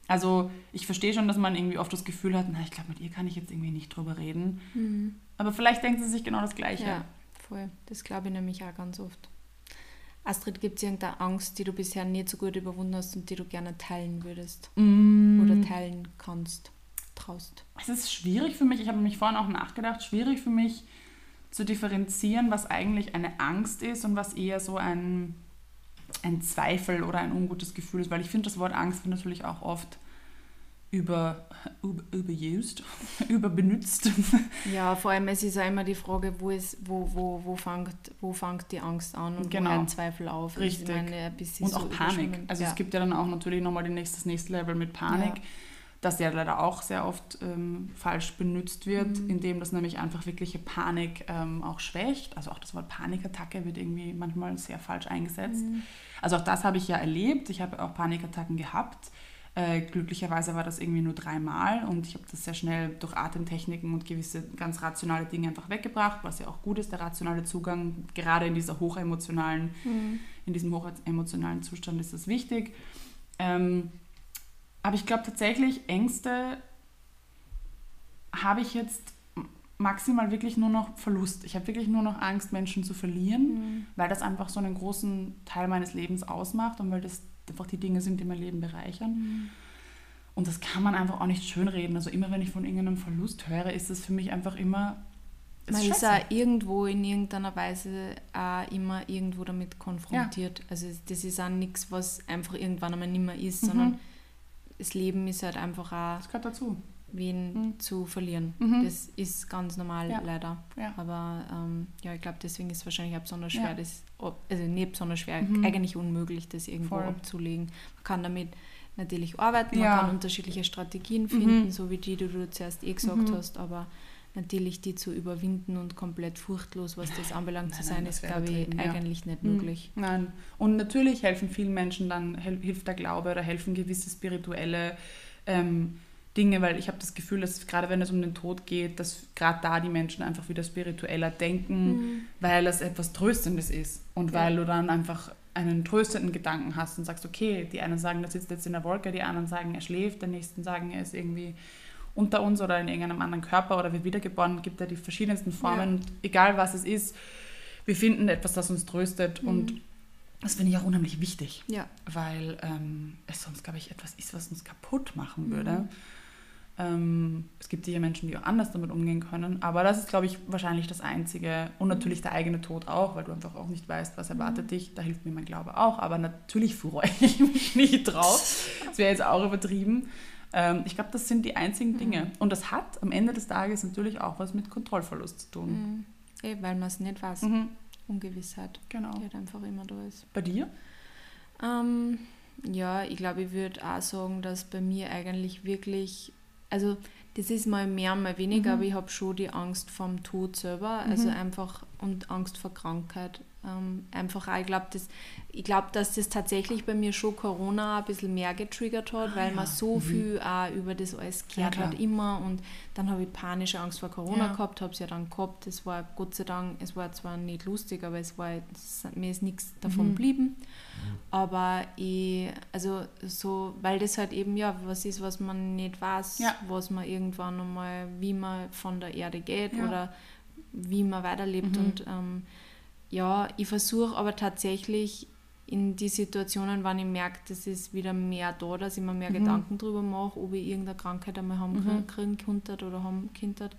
Also ich verstehe schon, dass man irgendwie oft das Gefühl hat, na, ich glaube, mit ihr kann ich jetzt irgendwie nicht drüber reden. Mhm. Aber vielleicht denkt sie sich genau das Gleiche. Ja, voll. Das glaube ich nämlich auch ganz oft. Astrid, gibt es irgendeine Angst, die du bisher nicht so gut überwunden hast und die du gerne teilen würdest? Mm. Oder teilen kannst? Traust? Es ist schwierig für mich, ich habe mich vorhin auch nachgedacht, schwierig für mich zu differenzieren, was eigentlich eine Angst ist und was eher so ein, ein Zweifel oder ein ungutes Gefühl ist, weil ich finde, das Wort Angst wird natürlich auch oft über, über, überused, überbenutzt. Ja, vor allem es ist ja immer die Frage, wo, ist, wo, wo, wo, fängt, wo fängt die Angst an und genau. wo hört Zweifel auf. Richtig. Meine, und auch Panik. Also ja. es gibt ja dann auch natürlich nochmal das nächste Level mit Panik. Ja das ja leider auch sehr oft ähm, falsch benutzt wird, mhm. indem das nämlich einfach wirkliche Panik ähm, auch schwächt. Also auch das Wort Panikattacke wird irgendwie manchmal sehr falsch eingesetzt. Mhm. Also auch das habe ich ja erlebt. Ich habe auch Panikattacken gehabt. Äh, glücklicherweise war das irgendwie nur dreimal und ich habe das sehr schnell durch Atemtechniken und gewisse ganz rationale Dinge einfach weggebracht, was ja auch gut ist, der rationale Zugang. Gerade in dieser hochemotionalen, mhm. in diesem hochemotionalen Zustand ist das wichtig. Ähm, aber ich glaube tatsächlich, Ängste habe ich jetzt maximal wirklich nur noch Verlust. Ich habe wirklich nur noch Angst, Menschen zu verlieren, mhm. weil das einfach so einen großen Teil meines Lebens ausmacht und weil das einfach die Dinge sind, die mein Leben bereichern. Mhm. Und das kann man einfach auch nicht schönreden. Also immer wenn ich von irgendeinem Verlust höre, ist es für mich einfach immer. Man ist auch irgendwo in irgendeiner Weise auch immer irgendwo damit konfrontiert. Ja. Also das ist auch nichts, was einfach irgendwann einmal nicht mehr ist, mhm. sondern das Leben ist halt einfach auch. Das gehört dazu. Wen mhm. zu verlieren. Mhm. Das ist ganz normal ja. leider. Ja. Aber ähm, ja, ich glaube, deswegen ist es wahrscheinlich auch besonders schwer, das, also nicht besonders schwer, mhm. eigentlich unmöglich, das irgendwo Voll. abzulegen. Man kann damit natürlich arbeiten, man kann unterschiedliche Strategien finden, mhm. so wie die, die du zuerst eh gesagt mhm. hast, aber natürlich die zu überwinden und komplett furchtlos, was das anbelangt nein, zu sein, nein, ist, glaube ich, ja. eigentlich nicht mhm. möglich. Nein. Und natürlich helfen vielen Menschen dann, hilft der Glaube oder helfen gewisse spirituelle ähm, Dinge, weil ich habe das Gefühl, dass gerade wenn es um den Tod geht, dass gerade da die Menschen einfach wieder spiritueller denken, mhm. weil es etwas Tröstendes ist und ja. weil du dann einfach einen tröstenden Gedanken hast und sagst, okay, die einen sagen, der sitzt jetzt in der Wolke, die anderen sagen, er schläft, der nächsten sagen, er ist irgendwie unter uns oder in irgendeinem anderen Körper oder wird wiedergeboren, gibt ja die verschiedensten Formen. Ja. egal was es ist, wir finden etwas, das uns tröstet mhm. und das finde ich auch unheimlich wichtig, ja. weil ähm, es sonst, glaube ich, etwas ist, was uns kaputt machen mhm. würde. Ähm, es gibt sicher Menschen, die auch anders damit umgehen können, aber das ist, glaube ich, wahrscheinlich das Einzige. Und mhm. natürlich der eigene Tod auch, weil du einfach auch nicht weißt, was erwartet mhm. dich. Da hilft mir mein Glaube auch, aber natürlich freue ich mich nicht drauf. Das wäre jetzt auch übertrieben. Ähm, ich glaube, das sind die einzigen Dinge. Mhm. Und das hat am Ende des Tages natürlich auch was mit Kontrollverlust zu tun. Mhm. Eh, weil man es nicht weiß. Mhm. Ungewissheit, genau. die halt einfach immer da ist. Bei dir? Ähm, ja, ich glaube, ich würde auch sagen, dass bei mir eigentlich wirklich, also das ist mal mehr, mal weniger, mhm. aber ich habe schon die Angst vom Tod selber, also mhm. einfach und Angst vor Krankheit. Ähm, einfach auch, ich glaube, das, glaub, dass das tatsächlich bei mir schon Corona ein bisschen mehr getriggert hat, ah, weil ja. man so mhm. viel auch über das alles gehört ja, hat immer und dann habe ich panische Angst vor Corona ja. gehabt, habe es ja dann gehabt, das war Gott sei Dank, es war zwar nicht lustig, aber es war, es, mir ist nichts davon mhm. geblieben, aber ich, also so, weil das halt eben ja was ist, was man nicht weiß, was man irgendwann einmal, wie man von der Erde geht oder wie man weiterlebt mhm. und ähm, ja, ich versuche aber tatsächlich in die Situationen, wenn ich merke, dass es wieder mehr da, dass ich mir mehr mhm. Gedanken darüber mache, ob ich irgendeine Krankheit einmal haben mhm. kriegen könnte oder haben könnte,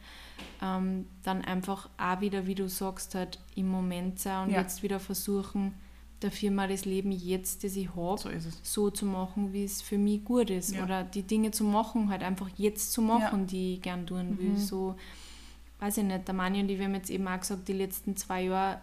ähm, dann einfach auch wieder, wie du sagst, halt im Moment sein und ja. jetzt wieder versuchen, dafür mal das Leben jetzt, das ich habe, so, so, zu machen, wie es für mich gut ist. Ja. Oder die Dinge zu machen, halt einfach jetzt zu machen, ja. die ich gern tun will. Mhm. So, weiß ich nicht, der Mani und ich, wir haben jetzt eben auch gesagt, die letzten zwei Jahre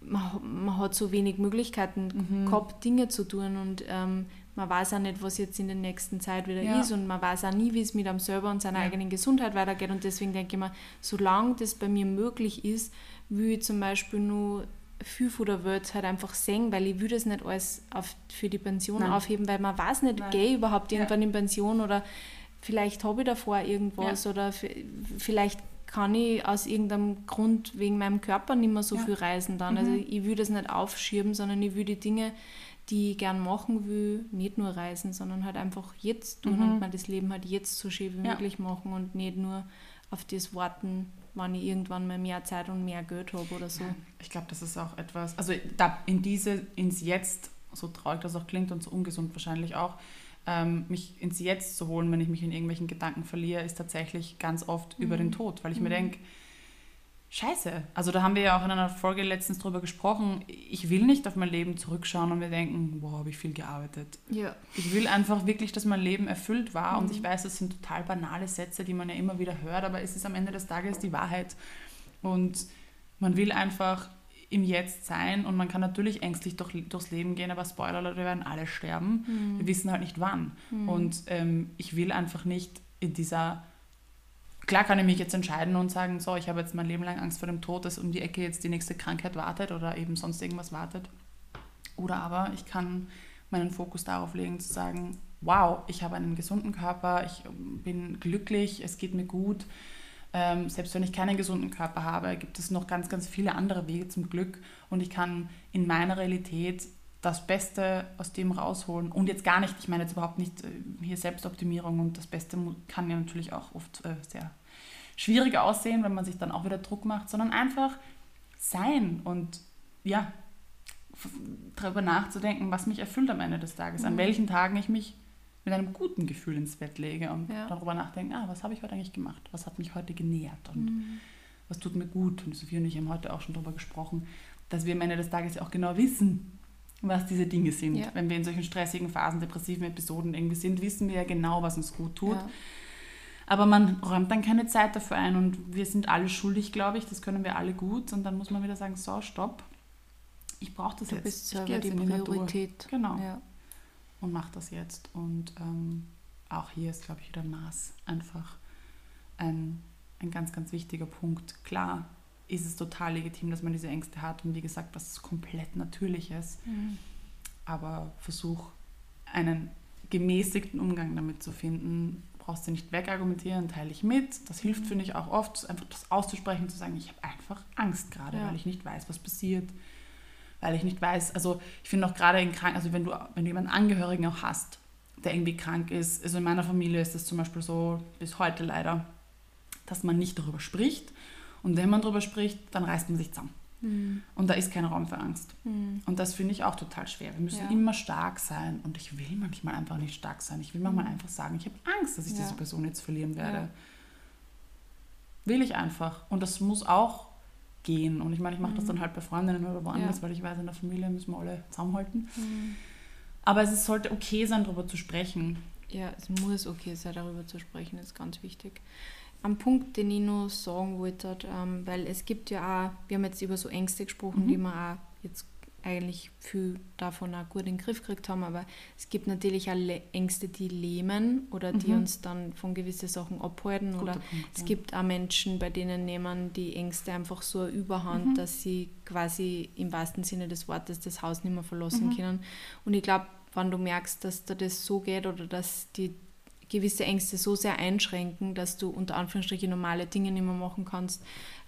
man, man hat so wenig Möglichkeiten mhm. gehabt, Dinge zu tun und ähm, man weiß auch nicht, was jetzt in der nächsten Zeit wieder ja. ist und man weiß auch nie, wie es mit einem selber und seiner ja. eigenen Gesundheit weitergeht und deswegen denke ich mir, solange das bei mir möglich ist, will ich zum Beispiel nur viel von der Welt halt einfach sehen, weil ich würde es nicht alles auf, für die Pension Nein. aufheben, weil man weiß nicht, gehe ich überhaupt irgendwann ja. in Pension oder vielleicht habe ich davor irgendwas oder vielleicht kann ich aus irgendeinem Grund wegen meinem Körper nicht mehr so ja. viel reisen dann. Also mhm. Also ich will das nicht aufschieben, sondern ich will die Dinge, die ich gern machen will, nicht nur reisen, sondern halt einfach jetzt tun mhm. und mir das Leben halt jetzt so schön wie ja. möglich machen und nicht nur auf das warten, wann ich irgendwann mal mehr Zeit und mehr Geld habe oder so. Ich glaube, das ist auch etwas, also da in diese, ins Jetzt, so traurig das auch klingt und so ungesund wahrscheinlich auch, ähm, mich ins Jetzt zu holen, wenn ich mich in irgendwelchen Gedanken verliere, ist tatsächlich ganz oft mhm. über den mhm. Tod, weil ich mhm. mir denke, Scheiße. Also da haben wir ja auch in einer Folge letztens drüber gesprochen. Ich will nicht auf mein Leben zurückschauen und mir denken, wow, habe ich viel gearbeitet. Ja. Ich will einfach wirklich, dass mein Leben erfüllt war. Mhm. Und ich weiß, das sind total banale Sätze, die man ja immer wieder hört, aber es ist am Ende des Tages die Wahrheit. Und man will einfach im Jetzt sein und man kann natürlich ängstlich durch, durchs Leben gehen, aber Spoiler, wir werden alle sterben. Mhm. Wir wissen halt nicht wann. Mhm. Und ähm, ich will einfach nicht in dieser Klar kann ich mich jetzt entscheiden und sagen, so, ich habe jetzt mein Leben lang Angst vor dem Tod, dass um die Ecke jetzt die nächste Krankheit wartet oder eben sonst irgendwas wartet. Oder aber ich kann meinen Fokus darauf legen, zu sagen, wow, ich habe einen gesunden Körper, ich bin glücklich, es geht mir gut. Ähm, selbst wenn ich keinen gesunden Körper habe, gibt es noch ganz, ganz viele andere Wege zum Glück und ich kann in meiner Realität das Beste aus dem rausholen. Und jetzt gar nicht, ich meine jetzt überhaupt nicht äh, hier Selbstoptimierung und das Beste kann ja natürlich auch oft äh, sehr schwierig aussehen, wenn man sich dann auch wieder Druck macht, sondern einfach sein und ja, darüber nachzudenken, was mich erfüllt am Ende des Tages, mhm. an welchen Tagen ich mich mit einem guten Gefühl ins Bett lege und ja. darüber nachdenken, ah, was habe ich heute eigentlich gemacht? Was hat mich heute genährt und mhm. was tut mir gut? Und Sophie und ich haben heute auch schon darüber gesprochen, dass wir am Ende des Tages ja auch genau wissen, was diese Dinge sind. Ja. Wenn wir in solchen stressigen Phasen, depressiven Episoden irgendwie sind, wissen wir ja genau, was uns gut tut. Ja. Aber man räumt dann keine Zeit dafür ein und wir sind alle schuldig, glaube ich. Das können wir alle gut. Und dann muss man wieder sagen, so, stopp. Ich brauche das du jetzt. Bist ich jetzt die Priorität. Genau. Ja. Und mache das jetzt. Und ähm, auch hier ist, glaube ich, wieder Maß einfach ein, ein ganz, ganz wichtiger Punkt. Klar ist es total legitim, dass man diese Ängste hat. Und wie gesagt, was komplett Natürliches. Mhm. Aber versuch einen gemäßigten Umgang damit zu finden, brauchst du nicht wegargumentieren, teile ich mit. Das hilft, finde ich, auch oft, einfach das auszusprechen, zu sagen, ich habe einfach Angst gerade, ja. weil ich nicht weiß, was passiert. Weil ich nicht weiß, also ich finde auch gerade in Kranken, also wenn du, wenn du jemanden Angehörigen auch hast, der irgendwie krank ist, also in meiner Familie ist das zum Beispiel so, bis heute leider, dass man nicht darüber spricht. Und wenn man darüber spricht, dann reißt man sich zusammen. Mhm. Und da ist kein Raum für Angst. Mhm. Und das finde ich auch total schwer. Wir müssen ja. immer stark sein. Und ich will manchmal einfach nicht stark sein. Ich will manchmal mhm. einfach sagen, ich habe Angst, dass ich ja. diese Person jetzt verlieren werde. Ja. Will ich einfach. Und das muss auch gehen. Und ich meine, ich mache das mhm. dann halt bei Freundinnen oder woanders, weil ich weiß, in der Familie müssen wir alle zusammenhalten. Mhm. Aber es sollte okay sein, darüber zu sprechen. Ja, es muss okay sein, darüber zu sprechen, das ist ganz wichtig ein Punkt, den ich noch sagen wollte, ähm, weil es gibt ja auch, wir haben jetzt über so Ängste gesprochen, mhm. die wir auch jetzt eigentlich viel davon auch gut in den Griff gekriegt haben, aber es gibt natürlich auch Ängste, die lähmen oder die mhm. uns dann von gewissen Sachen abhalten. Guter oder Punkt, es ja. gibt auch Menschen, bei denen nehmen die Ängste einfach so Überhand, mhm. dass sie quasi im wahrsten Sinne des Wortes das Haus nicht mehr verlassen mhm. können. Und ich glaube, wenn du merkst, dass dir das so geht oder dass die gewisse Ängste so sehr einschränken, dass du unter Anführungsstrichen normale Dinge nicht mehr machen kannst,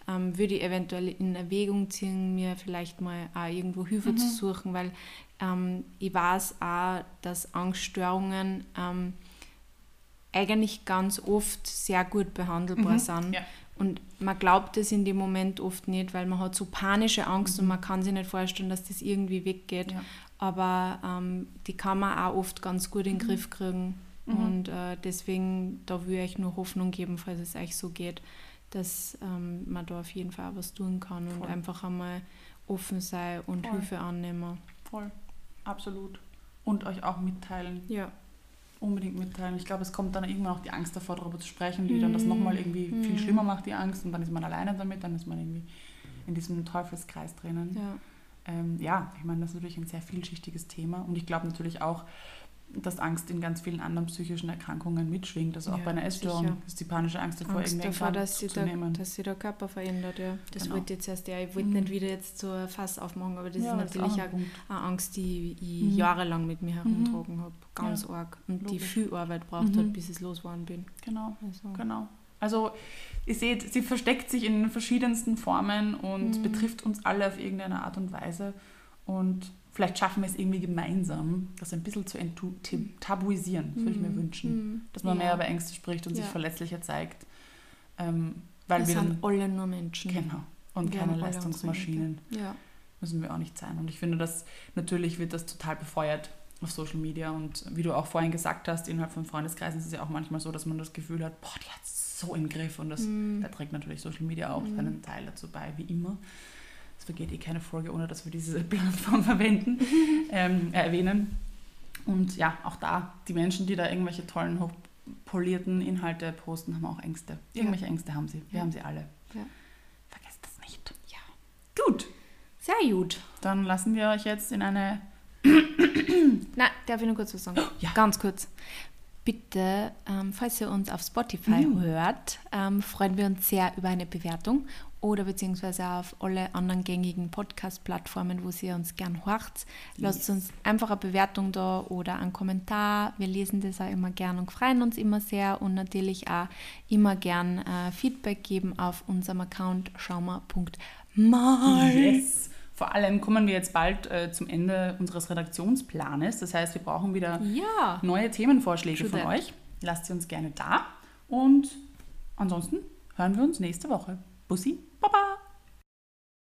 ähm, würde ich eventuell in Erwägung ziehen, mir vielleicht mal auch irgendwo Hilfe mhm. zu suchen, weil ähm, ich weiß auch, dass Angststörungen ähm, eigentlich ganz oft sehr gut behandelbar mhm. sind. Ja. Und man glaubt es in dem Moment oft nicht, weil man hat so panische Angst mhm. und man kann sich nicht vorstellen, dass das irgendwie weggeht. Ja. Aber ähm, die kann man auch oft ganz gut in den mhm. Griff kriegen Mhm. Und äh, deswegen, da würde ich nur Hoffnung geben, falls es euch so geht, dass ähm, man da auf jeden Fall was tun kann Voll. und einfach einmal offen sei und Voll. Hilfe annehmen. Voll, absolut. Und euch auch mitteilen. Ja. Unbedingt mitteilen. Ich glaube, es kommt dann irgendwann auch die Angst davor, darüber zu sprechen, die mhm. dann das nochmal irgendwie mhm. viel schlimmer macht, die Angst. Und dann ist man alleine damit, dann ist man irgendwie in diesem Teufelskreis drinnen. Ja, ähm, ja ich meine, das ist natürlich ein sehr vielschichtiges Thema. Und ich glaube natürlich auch, dass Angst in ganz vielen anderen psychischen Erkrankungen mitschwingt. Also auch ja, bei einer Essstörung sicher. ist die panische Angst davor, Angst irgendwie davor, dass sie, der, dass sie der Körper verändert. Ja. Das genau. wollte jetzt erst, ja, ich wollte mhm. nicht wieder jetzt so ein Fass aufmachen, aber das ja, ist natürlich das ist auch eine Angst, die ich mhm. jahrelang mit mir herumtragen mhm. habe. Ganz ja. arg. Und Logisch. die viel Arbeit braucht hat, mhm. bis ich losgeworden bin. Genau, also. genau. Also ihr seht, sie versteckt sich in verschiedensten Formen und mhm. betrifft uns alle auf irgendeine Art und Weise. Und vielleicht schaffen wir es irgendwie gemeinsam, das ein bisschen zu tabuisieren, das würde ich mir mhm. wünschen. Mhm. Dass man ja. mehr über Ängste spricht und ja. sich verletzlicher zeigt. Ähm, weil wir wir sind alle nur Menschen. Genau. Und wir keine Leistungsmaschinen. Ja. Müssen wir auch nicht sein. Und ich finde, dass natürlich wird das total befeuert auf Social Media. Und wie du auch vorhin gesagt hast, innerhalb von Freundeskreisen ist es ja auch manchmal so, dass man das Gefühl hat, boah, die hat es so im Griff. Und das, mm. da trägt natürlich Social Media auch mm. seinen Teil dazu bei, wie immer es vergeht eh keine Folge, ohne dass wir diese Plattform verwenden, ähm, äh, erwähnen. Und ja, auch da, die Menschen, die da irgendwelche tollen, polierten Inhalte posten, haben auch Ängste. Irgendwelche ja. Ängste haben sie. Wir ja. haben sie alle. Ja. Vergesst das nicht. Ja. Gut. Sehr gut. Dann lassen wir euch jetzt in eine. Na, darf ich nur kurz was sagen? Ja. Ganz kurz. Bitte, ähm, falls ihr uns auf Spotify mhm. hört, ähm, freuen wir uns sehr über eine Bewertung oder beziehungsweise auf alle anderen gängigen Podcast-Plattformen, wo ihr uns gern hört. Lasst yes. uns einfach eine Bewertung da oder einen Kommentar. Wir lesen das auch immer gern und freuen uns immer sehr und natürlich auch immer gern äh, Feedback geben auf unserem Account schaumer.mal. Yes. Vor allem kommen wir jetzt bald äh, zum Ende unseres Redaktionsplanes. Das heißt, wir brauchen wieder ja. neue Themenvorschläge von euch. Lasst sie uns gerne da. Und ansonsten hören wir uns nächste Woche. Bussi. Bye bye.